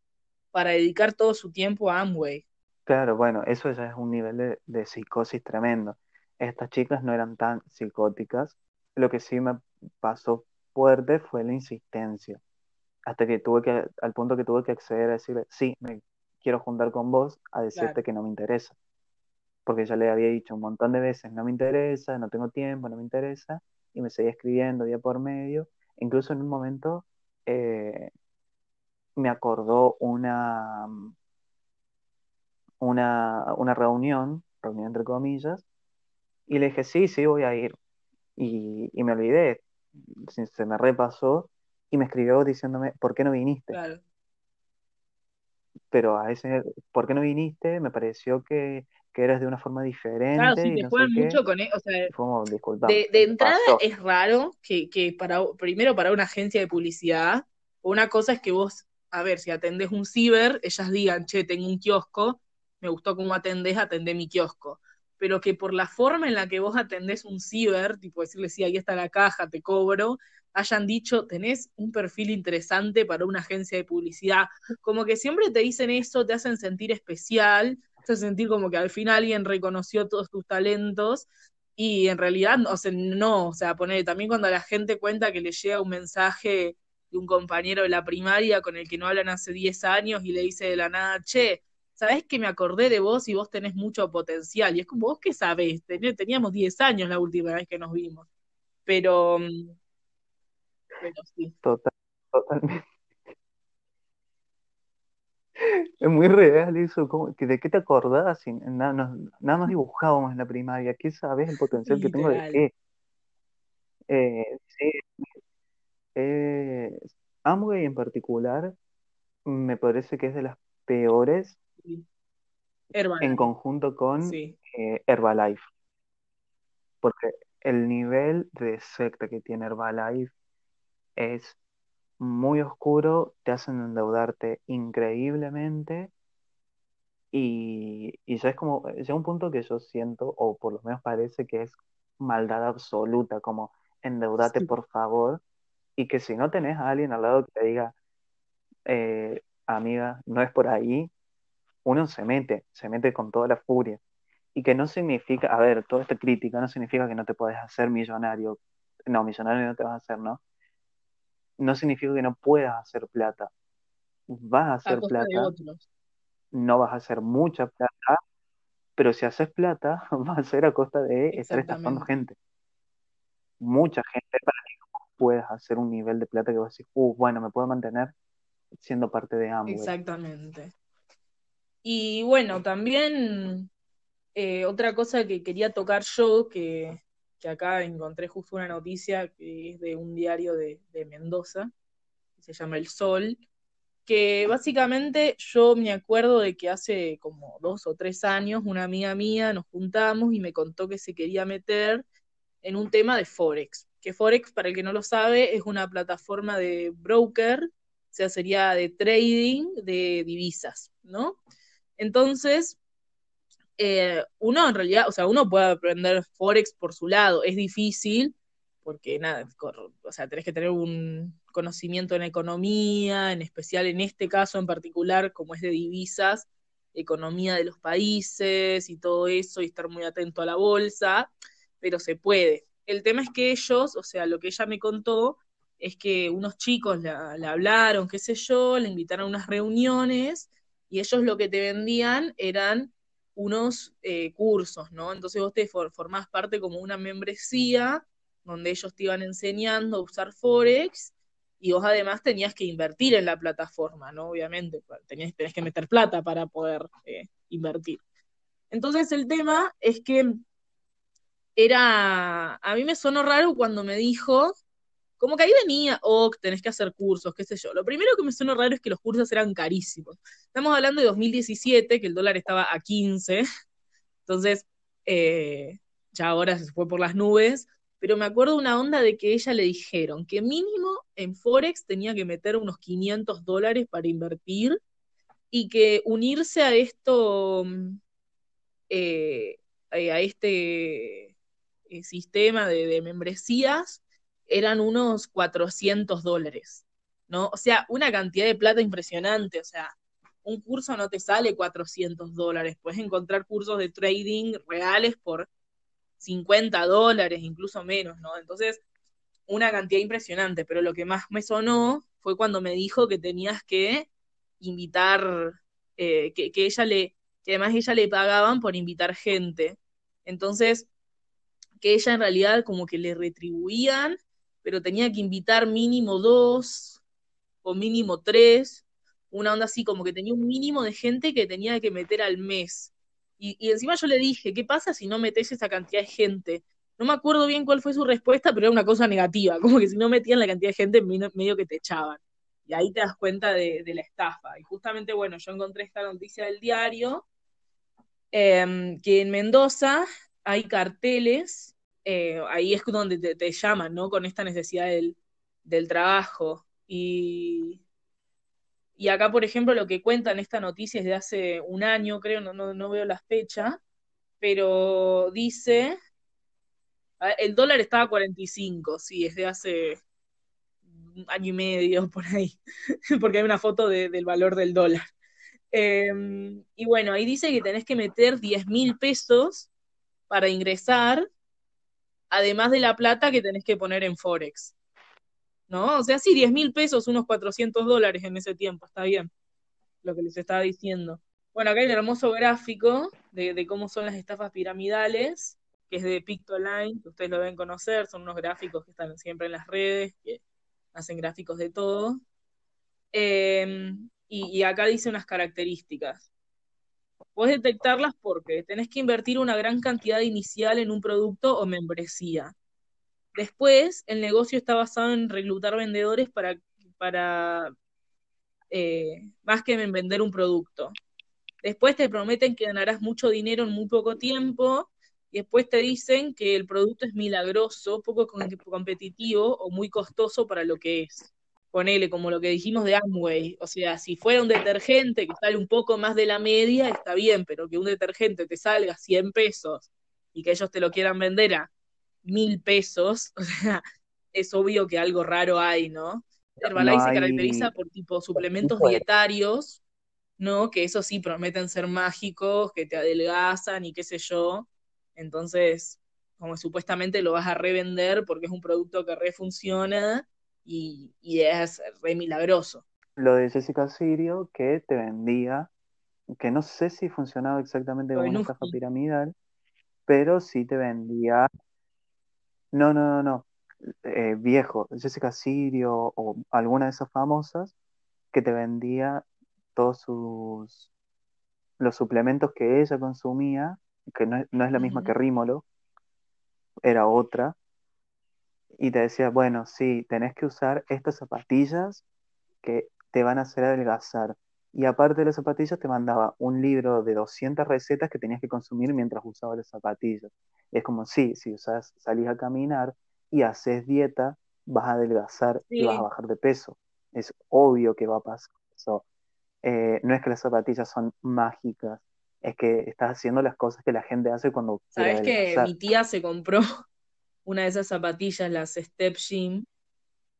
para dedicar todo su tiempo a Amway. Claro, bueno, eso es un nivel de, psicosis tremendo. Estas chicas no eran tan psicóticas. Lo que sí me pasó fuerte fue la insistencia. Hasta que tuve que, al punto que tuve que acceder a decirle, sí, me quiero juntar con vos, a decirte que no me interesa. Porque ya le había dicho un montón de veces, no me interesa, no tengo tiempo, no me interesa, y me seguía escribiendo día por medio. Incluso en un momento eh, me acordó una, una, una reunión, reunión entre comillas, y le dije, sí, sí, voy a ir. Y, me olvidé, se me repasó y me escribió diciéndome, ¿por qué no viniste? Pero a ese, ¿por qué no viniste? Me pareció que, que eras de una forma Claro, diferente sí, y te no juegan qué. mucho con, e- o sea, como, de, ¿qué de te entrada pasó? es raro que, que para, primero para una agencia de publicidad, una cosa es que vos, a ver, si atendés un ciber, ellas digan, che, tengo un kiosco, me gustó cómo atendés, atendé mi kiosco. Pero que por la forma en la que vos atendés un ciber, tipo decirle, sí, ahí está la caja, te cobro, hayan dicho, tenés un perfil interesante para una agencia de publicidad. Como que siempre te dicen eso, te hacen sentir especial, te hacen sentir como que al fin alguien reconoció todos tus talentos y en realidad, o sea, no, o sea, poner, también cuando la gente cuenta que le llega un mensaje de un compañero de la primaria con el que no hablan hace 10 años y le dice de la nada, che, ¿sabés que me acordé de vos y vos tenés mucho potencial? Y es como, ¿vos qué sabés? Teníamos 10 años la última vez que nos vimos. Pero, pero sí. Total, totalmente. Es muy real eso, ¿de qué te acordás? Nada, nos- nada más dibujábamos en la primaria, ¿qué sabes el potencial que tengo de qué? Eh, sí, eh, Amway en particular me parece que es de las peores En conjunto con sí. eh, Herbalife, porque el nivel de secta que tiene Herbalife es muy oscuro, te hacen endeudarte increíblemente y, y ya es como, llega un punto que yo siento, o por lo menos parece que es maldad absoluta, como endeudate Sí, por favor, y que si no tenés a alguien al lado que te diga, eh, amiga, no es por ahí, uno se mete, se mete con toda la furia. Y que no significa, a ver, toda esta crítica no significa que no te puedes hacer millonario. No, millonario no te vas a hacer, ¿no? No significa que no puedas hacer plata. Vas a hacer plata, no vas a hacer mucha plata, pero si haces plata, va a ser a costa de estar estafando gente. Mucha gente para que puedas hacer un nivel de plata que vas a decir, uh, bueno, me puedo mantener siendo parte de Amway. Exactamente. Y bueno, también eh, otra cosa que quería tocar yo, que, que acá encontré justo una noticia que es de un diario de, de Mendoza, que se llama El Sol, que básicamente yo me acuerdo de que hace como dos o tres años una amiga mía nos juntamos y me contó que se quería meter en un tema de Forex. Que Forex, para el que no lo sabe, es una plataforma de broker, o sea, sería de trading de divisas, ¿no? Entonces, eh, uno en realidad, o sea, uno puede aprender Forex por su lado, es difícil, porque nada, o sea, tenés que tener un conocimiento en economía, en especial en este caso en particular, como es de divisas, economía de los países y todo eso, y estar muy atento a la bolsa, pero se puede. El tema es que ellos, o sea, lo que ella me contó, es que unos chicos la, la hablaron, qué sé yo, le invitaron a unas reuniones, y ellos lo que te vendían eran unos eh, cursos, ¿no? Entonces vos te for formás parte como una membresía donde ellos te iban enseñando a usar Forex y vos además tenías que invertir en la plataforma, ¿no? Obviamente, tenías, tenés que meter plata para poder eh, invertir. Entonces el tema es que era, a mí me sonó raro cuando me dijo, como que ahí venía, oh, tenés que hacer cursos, qué sé yo. Lo primero que me sonó raro es que los cursos eran carísimos. Estamos hablando de 2017, que el dólar estaba a 15, entonces eh, ya ahora se fue por las nubes, pero me acuerdo una onda de que ella le dijeron que mínimo en Forex tenía que meter unos 500 dólares para invertir y que unirse a esto, eh, a este eh, sistema de, membresías eran unos 400 dólares, ¿no? O sea, una cantidad de plata impresionante, o sea, un curso no te sale 400 dólares, puedes encontrar cursos de trading reales por 50 dólares, incluso menos, ¿no? Entonces, una cantidad impresionante, pero lo que más me sonó fue cuando me dijo que tenías que invitar, eh, que, que, ella le, que además ella le pagaban por invitar gente. Entonces, que ella en realidad como que le retribuían, pero tenía que invitar mínimo dos o mínimo tres, una onda así, como que tenía un mínimo de gente que tenía que meter al mes. Y, y, encima yo le dije, ¿qué pasa si no metes esa cantidad de gente? No me acuerdo bien cuál fue su respuesta, pero era una cosa negativa, como que si no metían la cantidad de gente, medio que te echaban. Y ahí te das cuenta de, la estafa. Y justamente, bueno, yo encontré esta noticia del diario, em, que en Mendoza hay carteles, eh, ahí es donde te, llaman, ¿no? Con esta necesidad del, del trabajo. Y, y acá, por ejemplo, lo que cuentan esta noticia es de hace un año, creo, no, no, no veo la fecha, pero dice, el dólar estaba a 45, sí, es de hace año y medio por ahí, porque hay una foto del valor del dólar. Em, y bueno, ahí dice que tenés que meter 10 mil pesos para ingresar, además de la plata que tenés que poner en Forex. ¿No? O sea, sí, 10 mil pesos, unos 400 dólares en ese tiempo, está bien, lo que les estaba diciendo. Bueno, acá hay un hermoso gráfico de, cómo son las estafas piramidales, que es de Pictoline, que ustedes lo deben conocer, son unos gráficos que están siempre en las redes, que hacen gráficos de todo. Em, y, acá dice unas características. Puedes detectarlas porque tenés que invertir una gran cantidad inicial en un producto o membresía. Después, el negocio está basado en reclutar vendedores para, para eh, más que en vender un producto. Después te prometen que ganarás mucho dinero en muy poco tiempo y después te dicen que el producto es milagroso, poco competitivo o muy costoso para lo que es. Ponele como lo que dijimos de Amway, o sea, si fuera un detergente que sale un poco más de la media, está bien, pero que un detergente te salga 100 pesos y que ellos te lo quieran vender a mil pesos, o sea, es obvio que algo raro hay, ¿no? Herbalife se caracteriza por tipo suplementos dietarios ¿no? Que eso sí prometen ser mágicos, que te adelgazan y qué sé yo. Entonces, como supuestamente lo vas a revender porque es un producto que refunciona y, y es re milagroso. Lo de Jessica Sirio, que te vendía, que no sé si funcionaba exactamente como una estafa piramidal, pero sí te vendía. No, no, no, no. Eh, viejo, Jessica Sirio o alguna de esas famosas que te vendía todos sus los suplementos que ella consumía, que no, es la misma que Rímolo, era otra, y te decía, bueno, sí, tenés que usar estas zapatillas que te van a hacer adelgazar. Y aparte de las zapatillas, te mandaba un libro de 200 recetas que tenías que consumir mientras usabas las zapatillas. Es como, sí, si usas, salís a caminar y haces dieta, vas a adelgazar y vas a bajar de peso. Es obvio que va a pasar eso. Eh, no es que las zapatillas son mágicas, es que estás haciendo las cosas que la gente hace cuando Sabes que mi tía se compró una de esas zapatillas, las Step Gym,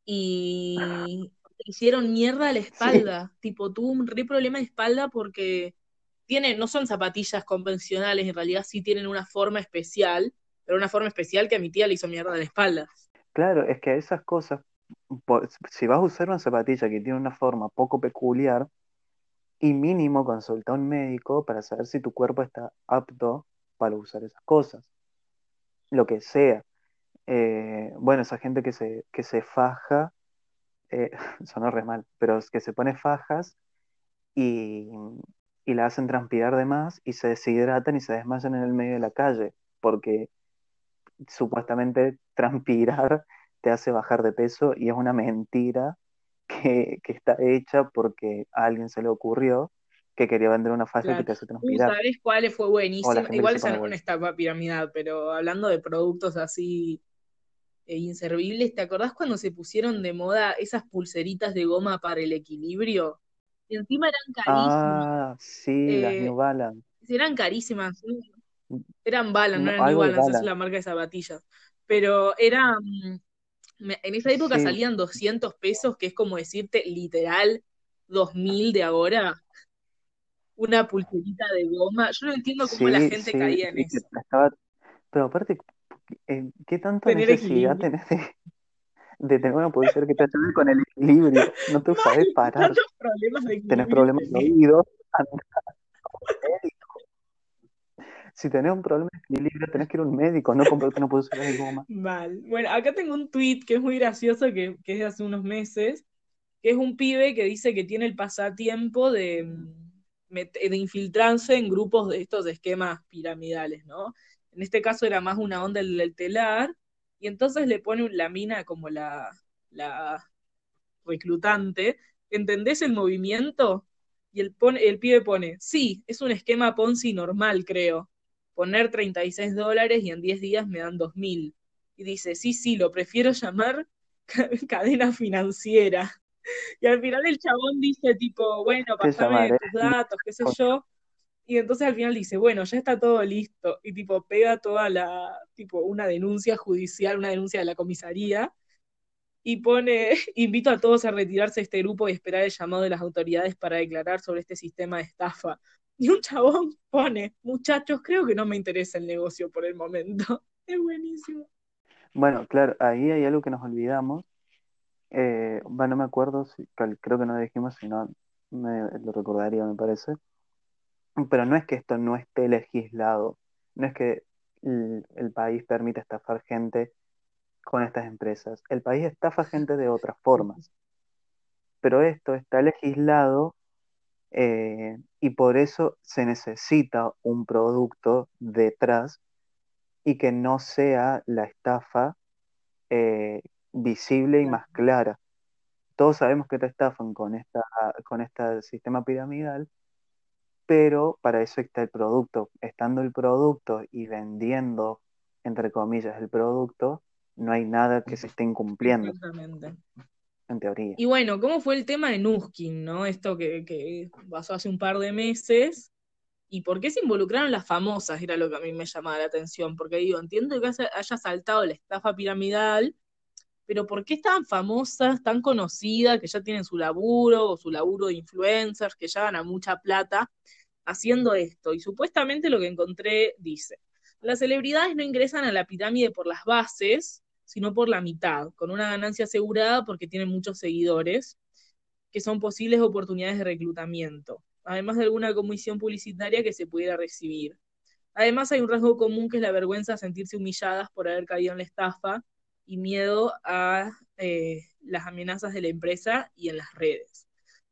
y hicieron mierda a la espalda. Tipo, tuvo un re problema de espalda porque tiene, no son zapatillas convencionales, en realidad sí tienen una forma especial, pero una forma especial que a mi tía le hizo mierda a la espalda. Claro, es que esas cosas, si vas a usar una zapatilla que tiene una forma poco peculiar, y mínimo consulta a un médico para saber si tu cuerpo está apto para usar esas cosas. Lo que sea. Eh, bueno, esa gente que se, que se faja, eh, sonó re mal, pero es que se pone fajas y, y la hacen transpirar de más y se deshidratan y se desmayan en el medio de la calle, porque supuestamente transpirar te hace bajar de peso y es una mentira que, está hecha porque a alguien se le ocurrió que quería vender una faja que te hace transpirar. ¿Sabes cuál fue buenísimo? Igual esa no es una piramidal, pero hablando de productos así eh, inservibles, ¿te acordás cuando se pusieron de moda esas pulseritas de goma para el equilibrio? Y encima eran carísimas. Ah, sí, las eh, New Balance. Eran carísimas. Eran Balance, no, eran New Balance, esa es la marca de zapatillas. Pero eran en esa época salían 200 pesos, que es como decirte literal 2000 de ahora. Una pulserita de goma. Yo no entiendo cómo la gente caía en eso. pero aparte, eh, ¿qué tanta necesidad tenés de, tener una pulsera que te ayude con el equilibrio? No te sabes parar. Tenés problemas de oídos, si tenés un problema de equilibrio, tenés que ir a un médico, no comprarte una pulsera de goma. Mal. Bueno, acá tengo un tweet que es muy gracioso, que, es de hace unos meses, que es un pibe que dice que tiene el pasatiempo de, mm, de infiltrarse en grupos de estos esquemas piramidales, ¿no? En este caso era más una onda del, telar, y entonces le pone la mina como la, la reclutante, ¿entendés el movimiento? Y el, pone, el pibe pone, sí, es un esquema Ponzi normal, creo. Poner 36 dólares y en 10 días me dan 2.000. Y dice, sí, sí, lo prefiero llamar cadena financiera. Y al final el chabón dice tipo, bueno, pasame tus datos, qué sé yo. Y entonces al final dice, bueno, ya está todo listo. Y tipo, pega toda la, tipo, una denuncia judicial, una denuncia de la comisaría. Y pone, invito a todos a retirarse de este grupo y esperar el llamado de las autoridades para declarar sobre este sistema de estafa. Y un chabón pone, muchachos, creo que no me interesa el negocio por el momento. Es buenísimo. Bueno, claro, ahí hay algo que nos olvidamos. Eh, no me acuerdo, si, creo que no lo dijimos, si no me lo recordaría, me parece. Pero no es que esto no esté legislado, no es que el, país permite estafar gente con estas empresas. El país estafa gente de otras formas. Pero esto está legislado eh, y por eso se necesita un producto detrás y que no sea la estafa eh, visible y más clara. Todos sabemos que te estafan con, esta, con este sistema piramidal, pero para eso está el producto. Estando el producto y vendiendo, entre comillas, el producto, no hay nada que se esté incumpliendo. Exactamente. En teoría. Y bueno, ¿cómo fue el tema de Nuskin, no? Esto que, que pasó hace un par de meses, ¿Y por qué se involucraron las famosas? Era lo que a mí me llamaba la atención, porque digo, entiendo que haya saltado la estafa piramidal, pero ¿por qué están famosas, tan conocidas, que ya tienen su laburo o su laburo de influencers, que ya ganan mucha plata haciendo esto? Y supuestamente lo que encontré dice, las celebridades no ingresan a la pirámide por las bases, sino por la mitad, con una ganancia asegurada porque tienen muchos seguidores, que son posibles oportunidades de reclutamiento además de alguna comisión publicitaria que se pudiera recibir. Además hay un rasgo común que es la vergüenza de sentirse humilladas por haber caído en la estafa y miedo a eh, las amenazas de la empresa y en las redes.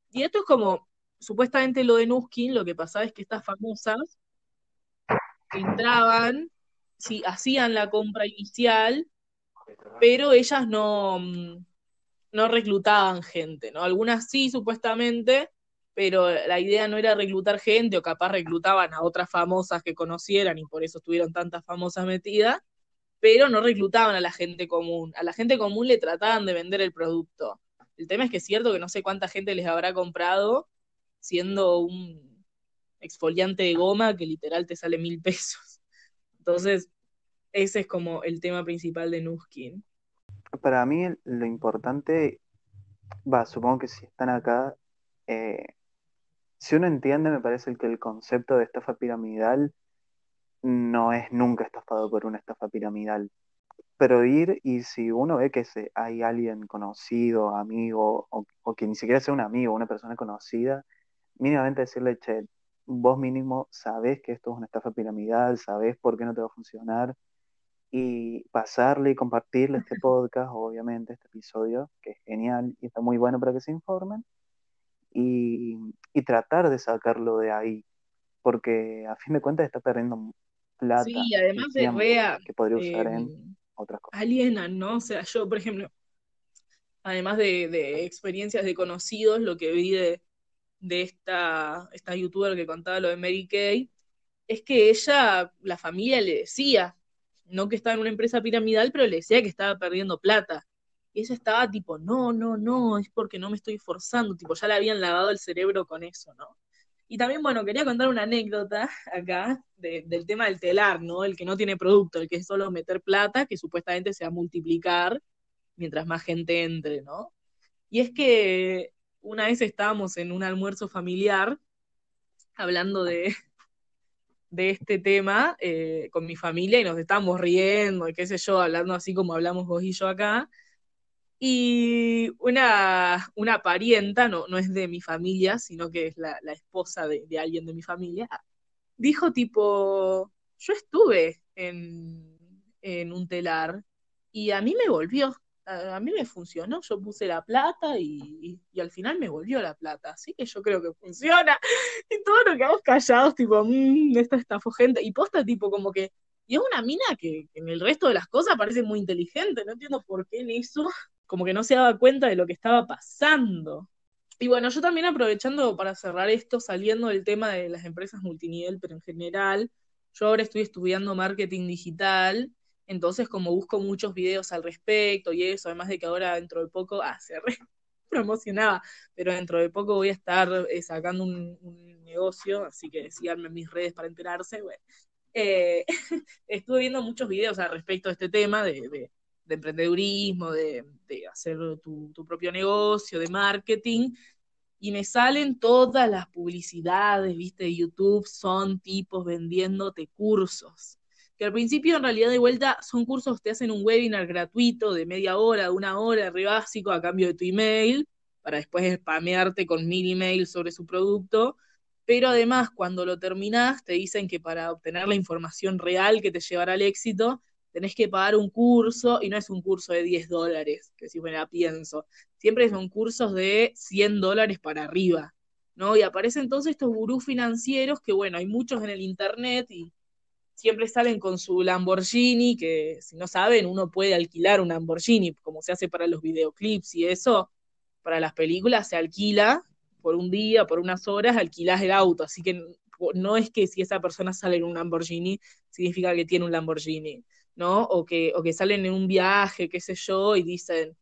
Y esto es como, supuestamente lo de Nuskin, lo que pasaba es que estas famosas entraban, sí, hacían la compra inicial, pero ellas no, mm, no reclutaban gente, ¿no? Algunas sí, supuestamente, pero la idea no era reclutar gente o capaz reclutaban a otras famosas que conocieran y por eso estuvieron tantas famosas metidas, pero no reclutaban a la gente común. A la gente común le trataban de vender el producto. El tema es que es cierto que no sé cuánta gente les habrá comprado siendo un exfoliante de goma que literal te sale mil pesos. Entonces, ese es como el tema principal de Nuskin. Para mí lo importante, va, supongo que si están acá, eh, si uno entiende, me parece que el concepto de estafa piramidal no es nunca estafado por una estafa piramidal. Pero ir y si uno ve que se, hay alguien conocido, amigo, o, que ni siquiera sea un amigo, una persona conocida, mínimamente decirle, che, vos mínimo sabés que esto es una estafa piramidal, sabés por qué no te va a funcionar, y pasarle y compartirle este podcast, obviamente, este episodio, que es genial y está muy bueno para que se informen, y, tratar de sacarlo de ahí, porque a fin de cuentas está perdiendo plata. Sí, además de rea, que podría usar en em, otras cosas. Alienan, ¿no? O sea, yo, por ejemplo, además de, experiencias de conocidos, lo que vi de, de esta, esta youtuber que contaba lo de Mary Kay, es que ella, la familia le decía, no que estaba en una empresa piramidal, pero le decía que estaba perdiendo plata. Y ella estaba tipo, no, no, no, es porque no me estoy forzando, tipo, ya le habían lavado el cerebro con eso, ¿no? Y también, bueno, quería contar una anécdota acá del tema del telar, ¿no? El que no tiene producto, el que es solo meter plata, que supuestamente se va a multiplicar mientras más gente entre, ¿no? Y es que una vez estábamos en un almuerzo familiar hablando de, de este tema eh, con mi familia y nos estábamos riendo y qué sé yo, hablando así como hablamos vos y yo acá. Y una, una parienta, no, no es de mi familia, sino que es la, esposa de, alguien de mi familia, dijo tipo, yo estuve en, un telar y a mí me volvió, a, mí me funcionó, yo puse la plata y, al final me volvió la plata, así que yo creo que funciona. Y todo lo que quedamos callados, tipo, mmm, esta estafó gente, y posta tipo como que, y es una mina que, que en el resto de las cosas parece muy inteligente, no entiendo por qué en eso como que no se daba cuenta de lo que estaba pasando. Y bueno, yo también aprovechando para cerrar esto, saliendo del tema de las empresas multinivel, pero en general, yo ahora estoy estudiando marketing digital, entonces como busco muchos videos al respecto y eso, además de que ahora dentro de poco, ah, se re promocionaba, pero dentro de poco voy a estar eh, sacando un, negocio, así que síganme en mis redes para enterarse. Bueno, eh, estuve viendo muchos videos al respecto de este tema, de, de emprendedurismo, de, de hacer tu, tu, propio negocio, de marketing, y me salen todas las publicidades, viste, de YouTube, son tipos vendiéndote cursos. Que al principio en realidad de vuelta son cursos te hacen un webinar gratuito de media hora, de una hora, re básico, a cambio de tu email, para después spamearte con mil emails sobre su producto. Pero además, cuando lo terminás, te dicen que para obtener la información real que te llevará al éxito, tenés que pagar un curso y no es un curso de 10 dólares, que si fuera pienso, siempre son cursos de 100 dólares para arriba, ¿no? Y aparecen entonces estos gurús financieros que, bueno, hay muchos en el Internet y siempre salen con su Lamborghini, que si no saben, uno puede alquilar un Lamborghini, como se hace para los videoclips y eso, para las películas se alquila por un día, por unas horas, alquilas el auto, así que no es que si esa persona sale en un Lamborghini, significa que tiene un Lamborghini. ¿No? O que, o que salen en un viaje, qué sé yo, y dicen,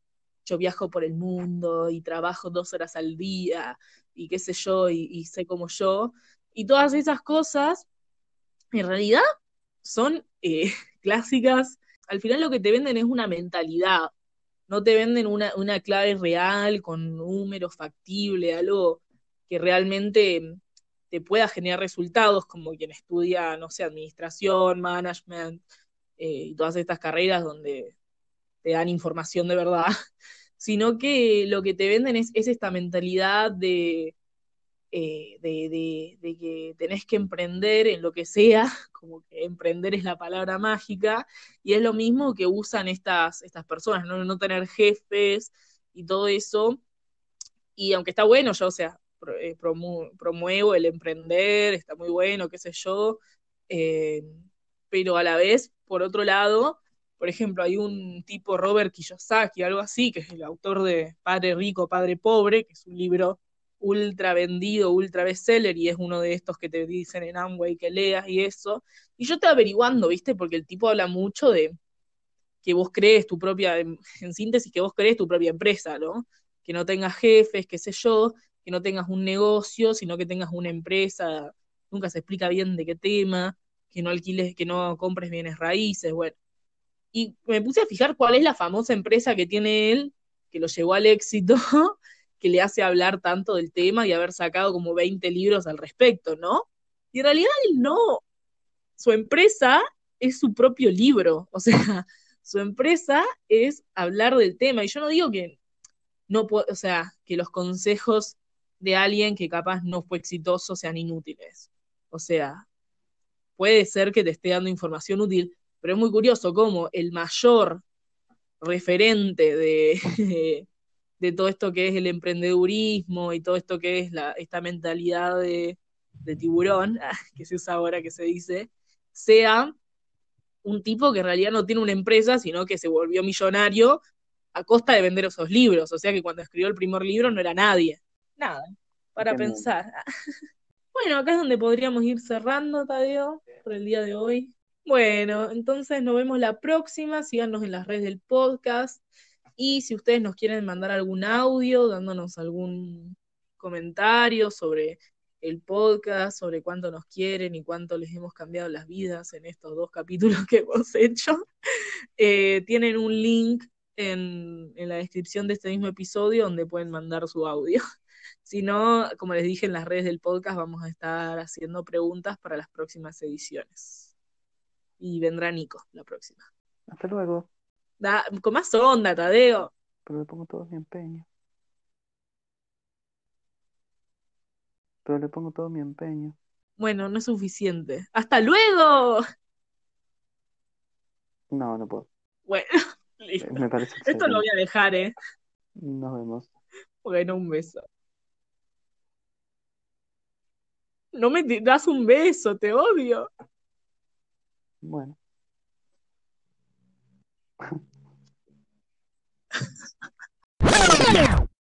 yo viajo por el mundo y trabajo dos horas al día y qué sé yo, y, sé como yo. Y todas esas cosas, en realidad, son eh, clásicas. Al final lo que te venden es una mentalidad, no te venden una, una clave real con números factibles, algo que realmente te pueda generar resultados, como quien estudia, no sé, administración, management, eh, y todas estas carreras donde te dan información de verdad, sino que lo que te venden es, es esta mentalidad de, eh, de, de, que tenés que emprender en lo que sea, como que emprender es la palabra mágica, y es lo mismo que usan estas, estas personas, ¿no? no tener jefes y todo eso. Y aunque está bueno, yo, o sea, eh, promu promuevo el emprender, está muy bueno, qué sé yo, eh, pero a la vez, por otro lado, por ejemplo, hay un tipo Robert Kiyosaki, algo así, que es el autor de Padre Rico, Padre Pobre, que es un libro ultra vendido, ultra bestseller, y es uno de estos que te dicen en Amway que leas y eso. Y yo estoy averiguando, ¿viste? Porque el tipo habla mucho de que vos crees tu propia, en síntesis, que vos crees tu propia empresa, ¿no? Que no tengas jefes, qué sé yo, que no tengas un negocio, sino que tengas una empresa, nunca se explica bien de qué tema, que no alquiles, que no compres bienes raíces, bueno. Y me puse a fijar cuál es la famosa empresa que tiene él, que lo llevó al éxito, que le hace hablar tanto del tema y haber sacado como 20 libros al respecto, ¿no? Y en realidad él no, su empresa es su propio libro, o sea, su empresa es hablar del tema. Y yo no digo que no o sea, que los consejos de alguien que capaz no fue exitoso sean inútiles. O sea, puede ser que te esté dando información útil, pero es muy curioso cómo el mayor referente de, de todo esto que es el emprendedurismo y todo esto que es la, esta mentalidad de, de tiburón, que se usa ahora que se dice, sea un tipo que en realidad no tiene una empresa, sino que se volvió millonario a costa de vender esos libros. O sea que cuando escribió el primer libro no era nadie. Nada, para Qué pensar. Bueno, acá es donde podríamos ir cerrando, Tadeo, el día de hoy. Bueno, entonces nos vemos la próxima. Síganos en las redes del podcast. Y si ustedes nos quieren mandar algún audio, dándonos algún comentario sobre el podcast, sobre cuánto nos quieren y cuánto les hemos cambiado las vidas en estos dos capítulos que hemos hecho, eh, tienen un link en la descripción de este mismo episodio donde pueden mandar su audio. Si no, como les dije en las redes del podcast, vamos a estar haciendo preguntas para las próximas ediciones. Y vendrá Nico la próxima. Hasta luego. Da, con más onda, Tadeo. Pero le pongo todo mi empeño. Pero le pongo todo mi empeño. Bueno, no es suficiente. ¡Hasta luego! No, no puedo. Bueno, listo. Me parece Esto lo voy a dejar, ¿eh? Nos vemos. Bueno, un beso. No me das un beso, te odio. Bueno.